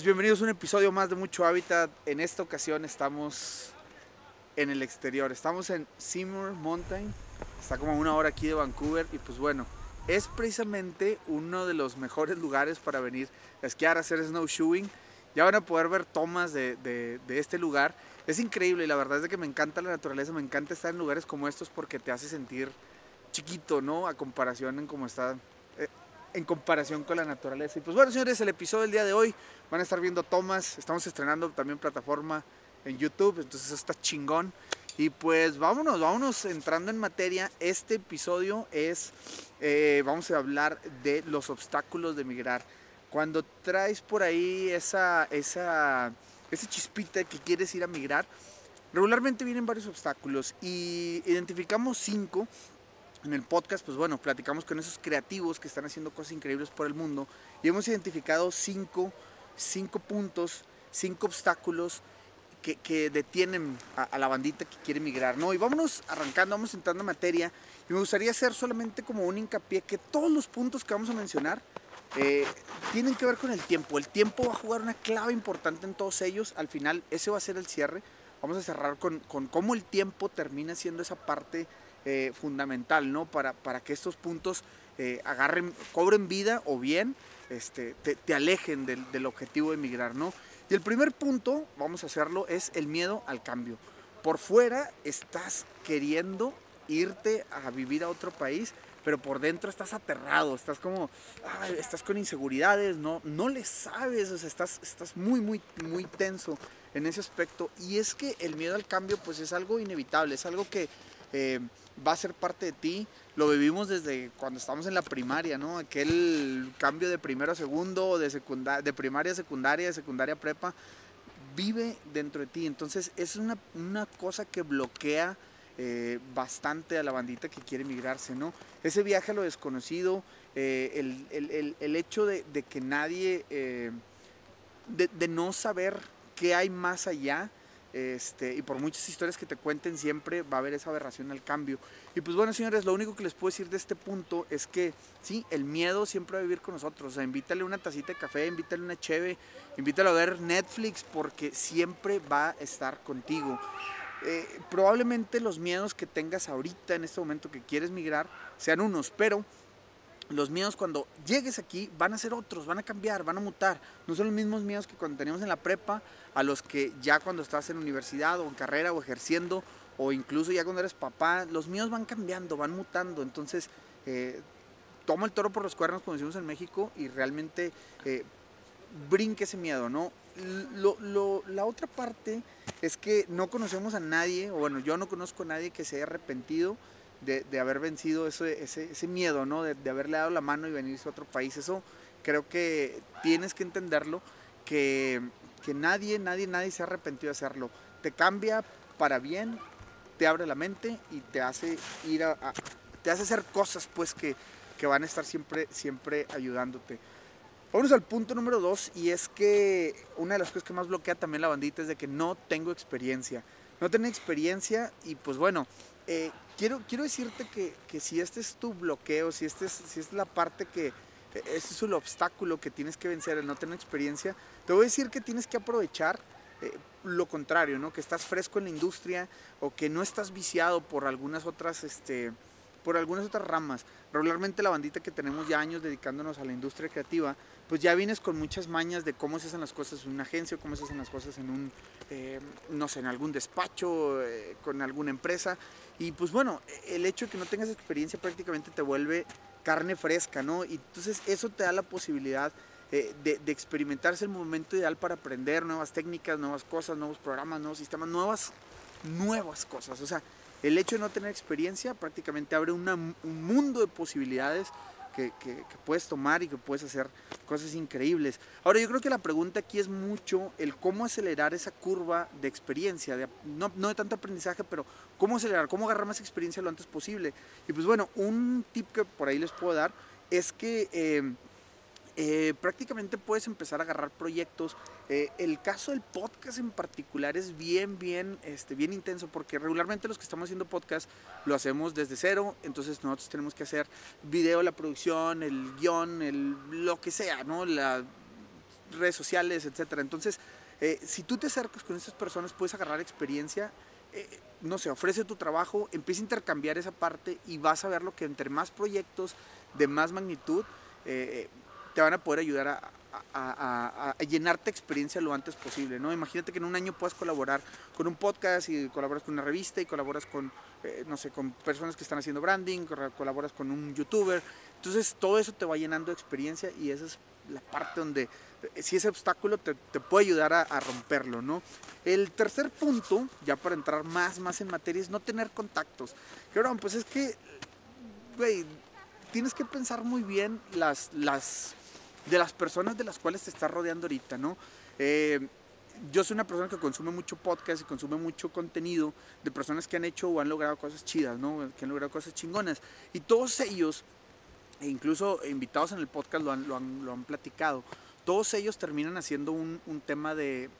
Bienvenidos a un episodio más de Mucho Hábitat. En esta ocasión estamos en el exterior. Estamos en Seymour Mountain. Está como a una hora aquí de Vancouver. Y pues bueno, es precisamente uno de los mejores lugares para venir a esquiar, a hacer snowshoeing. Ya van a poder ver tomas de, de- este lugar. Es increíble y la verdad es que me encanta la naturaleza. Me encanta estar en lugares como estos porque te hace sentir chiquito, ¿no? A comparación en cómo está en comparación con la naturaleza. Y pues bueno, señores, el episodio del día de hoy van a estar viendo tomas. Estamos estrenando también plataforma en YouTube, entonces eso está chingón. Y pues vámonos, vámonos entrando en materia. Este episodio es, eh, vamos a hablar de los obstáculos de migrar. Cuando traes por ahí esa, esa, esa chispita que quieres ir a migrar, regularmente vienen varios obstáculos y identificamos cinco en el podcast, pues bueno, platicamos con esos creativos que están haciendo cosas increíbles por el mundo y hemos identificado cinco, cinco puntos, cinco obstáculos que, detienen a, a la bandita que quiere migrar, ¿no? Y vámonos arrancando, vamos entrando en materia y me gustaría hacer solamente como un hincapié que todos los puntos que vamos a mencionar eh, tienen que ver con el tiempo. El tiempo va a jugar una clave importante en todos ellos. Al final, ese va a ser el cierre. Vamos a cerrar con cómo el tiempo termina siendo esa parte eh, fundamental, ¿no? Para, para que estos puntos eh, agarren, cobren vida o bien este, te, alejen del, objetivo de migrar, ¿no? Y el primer punto, vamos a hacerlo, es el miedo al cambio. Por fuera estás queriendo irte a vivir a otro país, pero por dentro estás aterrado, estás como, estás con inseguridades, no, no le sabes, o sea, estás, estás muy, muy, muy tenso en ese aspecto. Y es que el miedo al cambio, pues es algo inevitable, es algo que eh, va a ser parte de ti. Lo vivimos desde cuando estamos en la primaria, ¿no? Aquel cambio de primero a segundo, de, secunda- de primaria a secundaria, de secundaria a prepa, vive dentro de ti. Entonces es una, una cosa que bloquea eh, bastante a la bandita que quiere migrarse, ¿no? Ese viaje a lo desconocido, eh, el, el- el- el hecho de, de que nadie, eh, de, de no saber qué hay más allá, este, y por muchas historias que te cuenten siempre va a haber esa aberración al cambio. Y pues bueno, señores, lo único que les puedo decir de este punto es que sí, el miedo siempre va a vivir con nosotros. O sea, invítale una tacita de café, invítale una cheve, invítalo a ver Netflix porque siempre va a estar contigo. Eh, probablemente los miedos que tengas ahorita en este momento que quieres migrar sean unos, pero los miedos cuando llegues aquí van a ser otros, van a cambiar, van a mutar. No son los mismos miedos que cuando teníamos en la prepa, a los que ya cuando estás en universidad o en carrera o ejerciendo, o incluso ya cuando eres papá, los miedos van cambiando, van mutando. Entonces, eh, toma el toro por los cuernos, como decimos en México, y realmente eh, brinque ese miedo, ¿no? Lo- la otra parte es que no conocemos a nadie, o bueno, yo no conozco a nadie que se haya arrepentido de, haber vencido ese, ese, miedo, ¿no? De, haberle dado la mano y venirse a otro país. Eso creo que tienes que entenderlo, que, que nadie, nadie, nadie se ha arrepentido de hacerlo. Te cambia para bien, te abre la mente y te hace ir te hace hacer cosas pues que, que van a estar siempre, siempre ayudándote. Vamos al punto número dos y es que una de las cosas que más bloquea también la bandita es de que no tengo experiencia. No tengo experiencia y pues bueno, eh, quiero, quiero decirte que, que si este es tu bloqueo, si, este es, si es la parte que, eh, este es el obstáculo que tienes que vencer, el no tener experiencia, te voy a decir que tienes que aprovechar eh, lo contrario, ¿no? Que estás fresco en la industria o que no estás viciado por algunas otras, este, por algunas otras ramas. Regularmente la bandita que tenemos ya años dedicándonos a la industria creativa, pues ya vienes con muchas mañas de cómo se hacen las cosas en una agencia, cómo se hacen las cosas en un, eh, no sé, en algún despacho, eh, con alguna empresa. Y pues bueno, el hecho de que no tengas experiencia prácticamente te vuelve carne fresca, ¿no? Y entonces eso te da la posibilidad eh, de, de experimentar, es el momento ideal para aprender nuevas técnicas, nuevas cosas, nuevos programas, nuevos sistemas, nuevas, nuevas cosas. O sea, el hecho de no tener experiencia prácticamente abre un mundo de posibilidades que puedes tomar y que puedes hacer cosas increíbles. Ahora yo creo que la pregunta aquí es mucho el cómo acelerar esa curva de experiencia, de- no, no de tanto aprendizaje, pero cómo acelerar, cómo agarrar más experiencia lo antes posible. Y pues bueno, un tip que por ahí les puedo dar es que eh, eh, prácticamente puedes empezar a agarrar proyectos. Eh, el caso del podcast en particular es bien, bien, este, bien intenso porque regularmente los que estamos haciendo podcast lo hacemos desde cero, entonces nosotros tenemos que hacer video, la producción, el guion, el, lo que sea, ¿no? La, redes sociales, etc. Entonces, eh, si tú te acercas con esas personas, puedes agarrar experiencia, eh, no sé, ofrece tu trabajo, empieza a intercambiar esa parte y vas a ver lo que entre más proyectos de más magnitud eh, te van a poder ayudar a, llenarte experiencia lo antes posible, ¿no? Imagínate que en un año puedas colaborar con un podcast y colaboras con una revista y colaboras con, eh, no sé, con personas que están haciendo branding, colaboras con un youtuber. Entonces todo eso te va llenando experiencia y esa es la parte donde eh, si ese obstáculo te, puede ayudar a, romperlo, ¿no? El tercer punto, ya para entrar más, más en materia, es no tener contactos. Claro, pues es que, güey, tienes que pensar muy bien las, las de las personas de las cuales te estás rodeando ahorita, ¿no? Eh, yo soy una persona que consume mucho podcast y consume mucho contenido de personas que han hecho o han logrado cosas chidas, ¿no? Que han logrado cosas chingonas. Y todos ellos, e incluso invitados en el podcast lo han, platicado, todos ellos terminan haciendo un, tema de,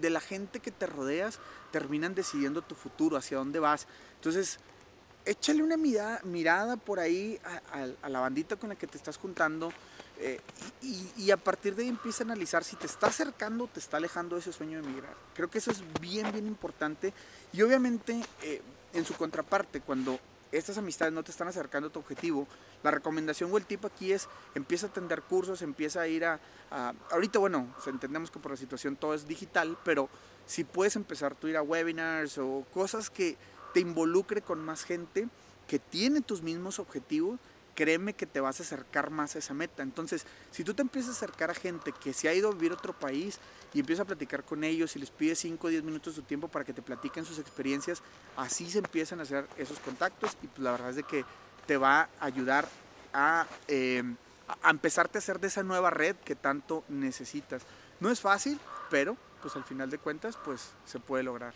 de, la gente que te rodeas, terminan decidiendo tu futuro, hacia dónde vas. Entonces, échale una mirada, por ahí a la bandita con la que te estás juntando eh, y, a partir de ahí empieza a analizar si te está acercando o te está alejando de ese sueño de emigrar. Creo que eso es bien, bien importante. Y obviamente, eh, en su contraparte, cuando estas amistades no te están acercando a tu objetivo, la recomendación o el tip aquí es empieza a atender cursos, empieza a ir a, ahorita bueno, entendemos que por la situación todo es digital, pero si puedes empezar tú a ir a webinars o cosas que te involucre con más gente que tiene tus mismos objetivos, créeme que te vas a acercar más a esa meta. Entonces, si tú te empiezas a acercar a gente que se ha ido a vivir a otro país y empiezas a platicar con ellos y les pides 5 o 10 minutos de su tiempo para que te platiquen sus experiencias, así se empiezan a hacer esos contactos y pues la verdad es de que te va a ayudar a, eh, a empezarte a hacer de esa nueva red que tanto necesitas. No es fácil, pero pues al final de cuentas pues se puede lograr.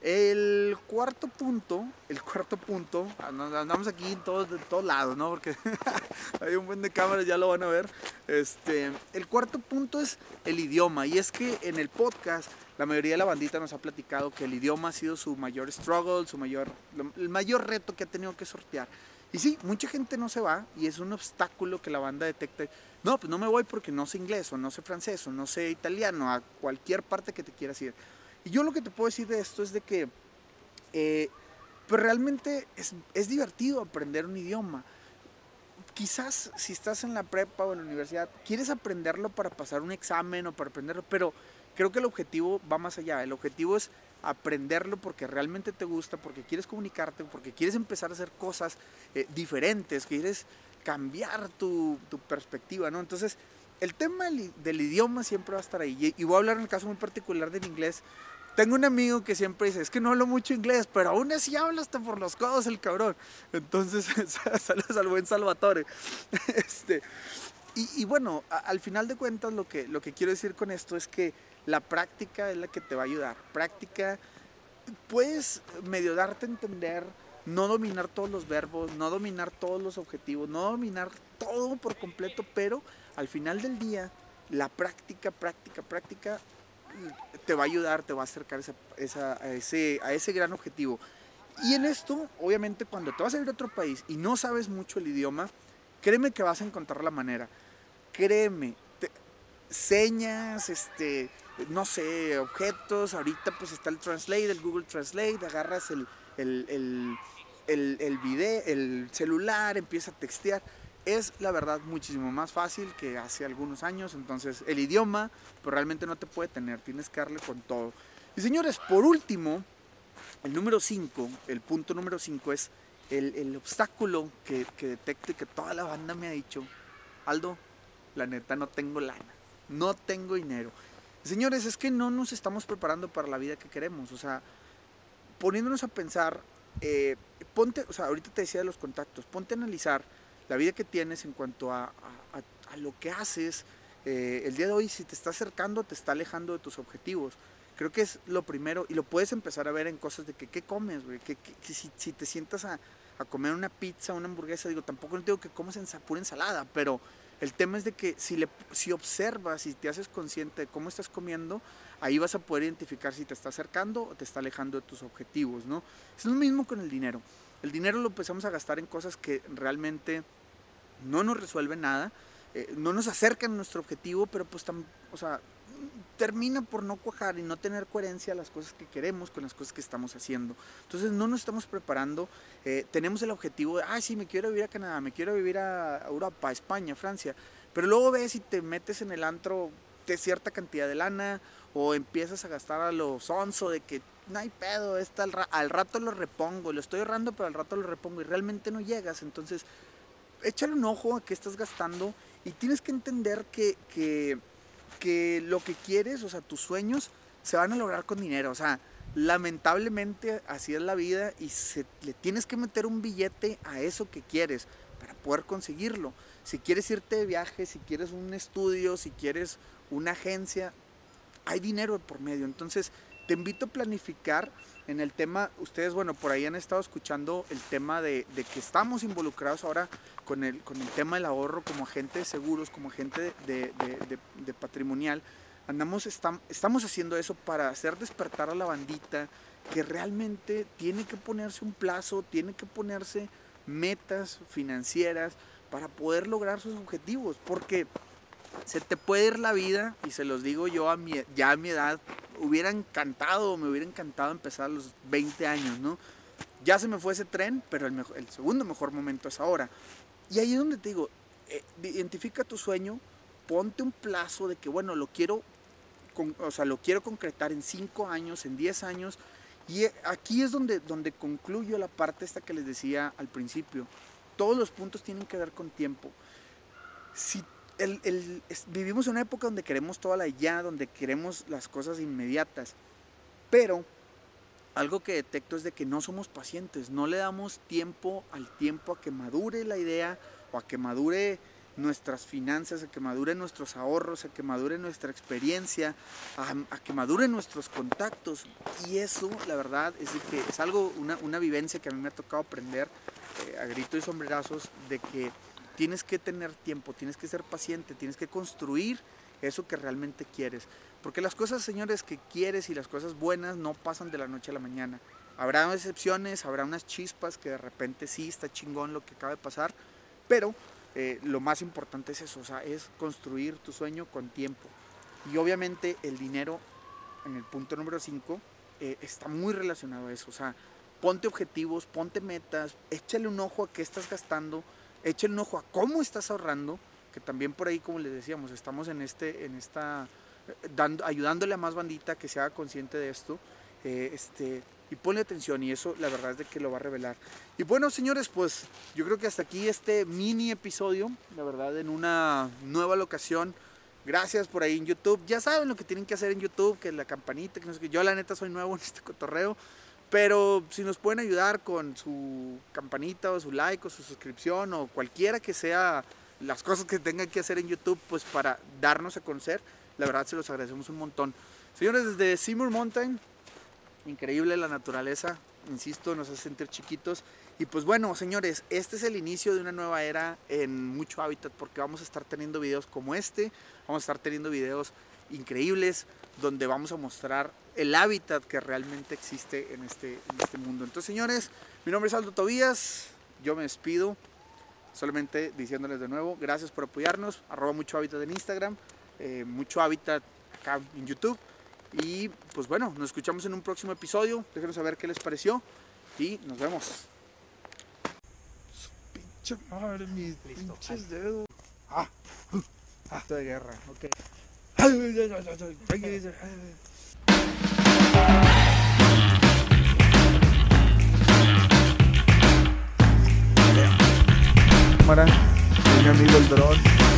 El cuarto punto, el cuarto punto, andamos aquí en todos, de todos lados, ¿no? Porque hay un buen de cámaras, ya lo van a ver. Este, el cuarto punto es el idioma. Y es que en el podcast, la mayoría de la bandita nos ha platicado que el idioma ha sido su mayor struggle, su mayor, el mayor reto que ha tenido que sortear. Y sí, mucha gente no se va y es un obstáculo que la banda detecta. No, pues no me voy porque no sé inglés o no sé francés o no sé italiano, a cualquier parte que te quieras ir. Yo lo que te puedo decir de esto es de que eh, pues realmente es, es divertido aprender un idioma. Quizás si estás en la prepa o en la universidad, quieres aprenderlo para pasar un examen o para aprenderlo, pero creo que el objetivo va más allá. El objetivo es aprenderlo porque realmente te gusta, porque quieres comunicarte, porque quieres empezar a hacer cosas eh, diferentes, quieres cambiar tu, tu, perspectiva, ¿no? Entonces, el tema del, idioma siempre va a estar ahí. Y, y, voy a hablar en el caso muy particular del inglés, tengo un amigo que siempre dice, es que no hablo mucho inglés, pero aún así habla hasta por los codos el cabrón. Entonces, saludos al buen Salvatore. Este, y, bueno, al final de cuentas lo que, lo que quiero decir con esto es que la práctica es la que te va a ayudar. Práctica, puedes medio darte a entender, no dominar todos los verbos, no dominar todos los objetivos, no dominar todo por completo, pero al final del día, la práctica, práctica, práctica te va a ayudar, te va a acercar a, ese, gran objetivo. Y en esto, obviamente, cuando te vas a ir a otro país y no sabes mucho el idioma, créeme que vas a encontrar la manera. Créeme, señas, este, no sé, objetos, ahorita pues está el Translate, el Google Translate, agarras el, el, el, el, el el celular, empieza a textear es la verdad muchísimo más fácil que hace algunos años. Entonces el idioma pues realmente no te puede tener, tienes que darle con todo. Y señores, por último, el número 5, el punto número 5 es el, el obstáculo que, que detecto y que toda la banda me ha dicho, Aldo, la neta no tengo lana, no tengo dinero. Señores, es que no nos estamos preparando para la vida que queremos. O sea, poniéndonos a pensar, eh, ponte, o sea, ahorita te decía de los contactos, ponte a analizar la vida que tienes en cuanto a, lo que haces. Eh, el día de hoy, si te está acercando, te está alejando de tus objetivos. Creo que es lo primero y lo puedes empezar a ver en cosas de que qué comes, güey. Que, si, te sientas a, comer una pizza, una hamburguesa, digo, tampoco no digo que comas en pura ensalada, pero el tema es de que si, le, si observas y te haces consciente de cómo estás comiendo, ahí vas a poder identificar si te está acercando o te está alejando de tus objetivos, ¿no? Es lo mismo con el dinero. El dinero lo empezamos a gastar en cosas que realmente no nos resuelve nada, eh, no nos acercan a nuestro objetivo, pero pues, o sea, termina por no cuajar y no tener coherencia las cosas que queremos con las cosas que estamos haciendo. Entonces no nos estamos preparando, eh, tenemos el objetivo de, ah, sí, me quiero vivir a Canadá, me quiero vivir a Europa, a España, Francia, pero luego ves y te metes en el antro de cierta cantidad de lana o empiezas a gastar a lo sonso de que no hay pedo, está al, al, rato lo repongo, lo estoy ahorrando, pero al rato lo repongo y realmente no llegas. Entonces, échale un ojo a qué estás gastando y tienes que entender que, que que lo que quieres, o sea, tus sueños, se van a lograr con dinero. O sea, lamentablemente así es la vida y se, le tienes que meter un billete a eso que quieres para poder conseguirlo. Si quieres irte de viaje, si quieres un estudio, si quieres una agencia, hay dinero por medio. Entonces, te invito a planificar en el tema, ustedes, bueno, por ahí han estado escuchando el tema de, que estamos involucrados ahora con el, con el tema del ahorro como agente de seguros, como agente de, patrimonial. Andamos, estamos haciendo eso para hacer despertar a la bandita que realmente tiene que ponerse un plazo, tiene que ponerse metas financieras para poder lograr sus objetivos, porque se te puede ir la vida, y se los digo yo a mi, ya a mi edad, hubiera encantado, me hubiera encantado empezar a los 20 años, ¿no? Ya se me fue ese tren, pero el, segundo mejor momento es ahora. Y ahí es donde te digo, eh, identifica tu sueño, ponte un plazo de que, bueno, lo quiero, o sea, lo quiero concretar en 5 años, en 10 años. Y eh, aquí es donde, donde concluyo la parte esta que les decía al principio. Todos los puntos tienen que ver con tiempo. Si vivimos en una época donde queremos toda la ya, donde queremos las cosas inmediatas, pero algo que detecto es de que no somos pacientes, no le damos tiempo al tiempo a que madure la idea o a que madure nuestras finanzas, a que madure nuestros ahorros, a que madure nuestra experiencia, a, que madure nuestros contactos. Y eso, la verdad, es que es algo, una, vivencia que a mí me ha tocado aprender eh, a grito y sombrerazos de que Tienes que tener tiempo, tienes que ser paciente, tienes que construir eso que realmente quieres. Porque las cosas, señores, que quieres y las cosas buenas no pasan de la noche a la mañana. Habrá excepciones, habrá unas chispas que de repente sí está chingón lo que acaba de pasar, pero eh, lo más importante es eso, o sea, es construir tu sueño con tiempo. Y obviamente el dinero, en el punto número 5, eh, está muy relacionado a eso. O sea, ponte objetivos, ponte metas, échale un ojo a qué estás gastando, echen un ojo a cómo estás ahorrando, que también por ahí, como les decíamos, estamos en, este, en esta, eh, dando, ayudándole a más bandita que se haga consciente de esto. Eh, este, y ponle atención y eso la verdad es de que lo va a revelar. Y bueno, señores, pues yo creo que hasta aquí este mini episodio, la verdad, en una nueva locación. Gracias por ahí en YouTube. Ya saben lo que tienen que hacer en YouTube, que la campanita, que no sé qué. Yo la neta soy nuevo en este cotorreo. Pero si nos pueden ayudar con su campanita o su like o su suscripción o cualquiera que sea las cosas que tengan que hacer en YouTube, pues para darnos a conocer, la verdad se los agradecemos un montón. Señores, desde Seymour Mountain, increíble la naturaleza, insisto, nos hace sentir chiquitos. Y pues bueno, señores, este es el inicio de una nueva era en mucho hábitat porque vamos a estar teniendo videos como este, vamos a estar teniendo videos increíbles donde vamos a mostrar el hábitat que realmente existe en este, en este mundo. Entonces, señores, mi nombre es Aldo Tobías, yo me despido, solamente diciéndoles de nuevo, gracias por apoyarnos, arroba mucho hábitat en Instagram, eh, mucho hábitat acá en YouTube. Y pues bueno, nos escuchamos en un próximo episodio. Déjenos saber qué les pareció y nos vemos. Pinche madre, mis pinches dedos. Ah, ah, de guerra, ok. Cámara, mi amigo el dron.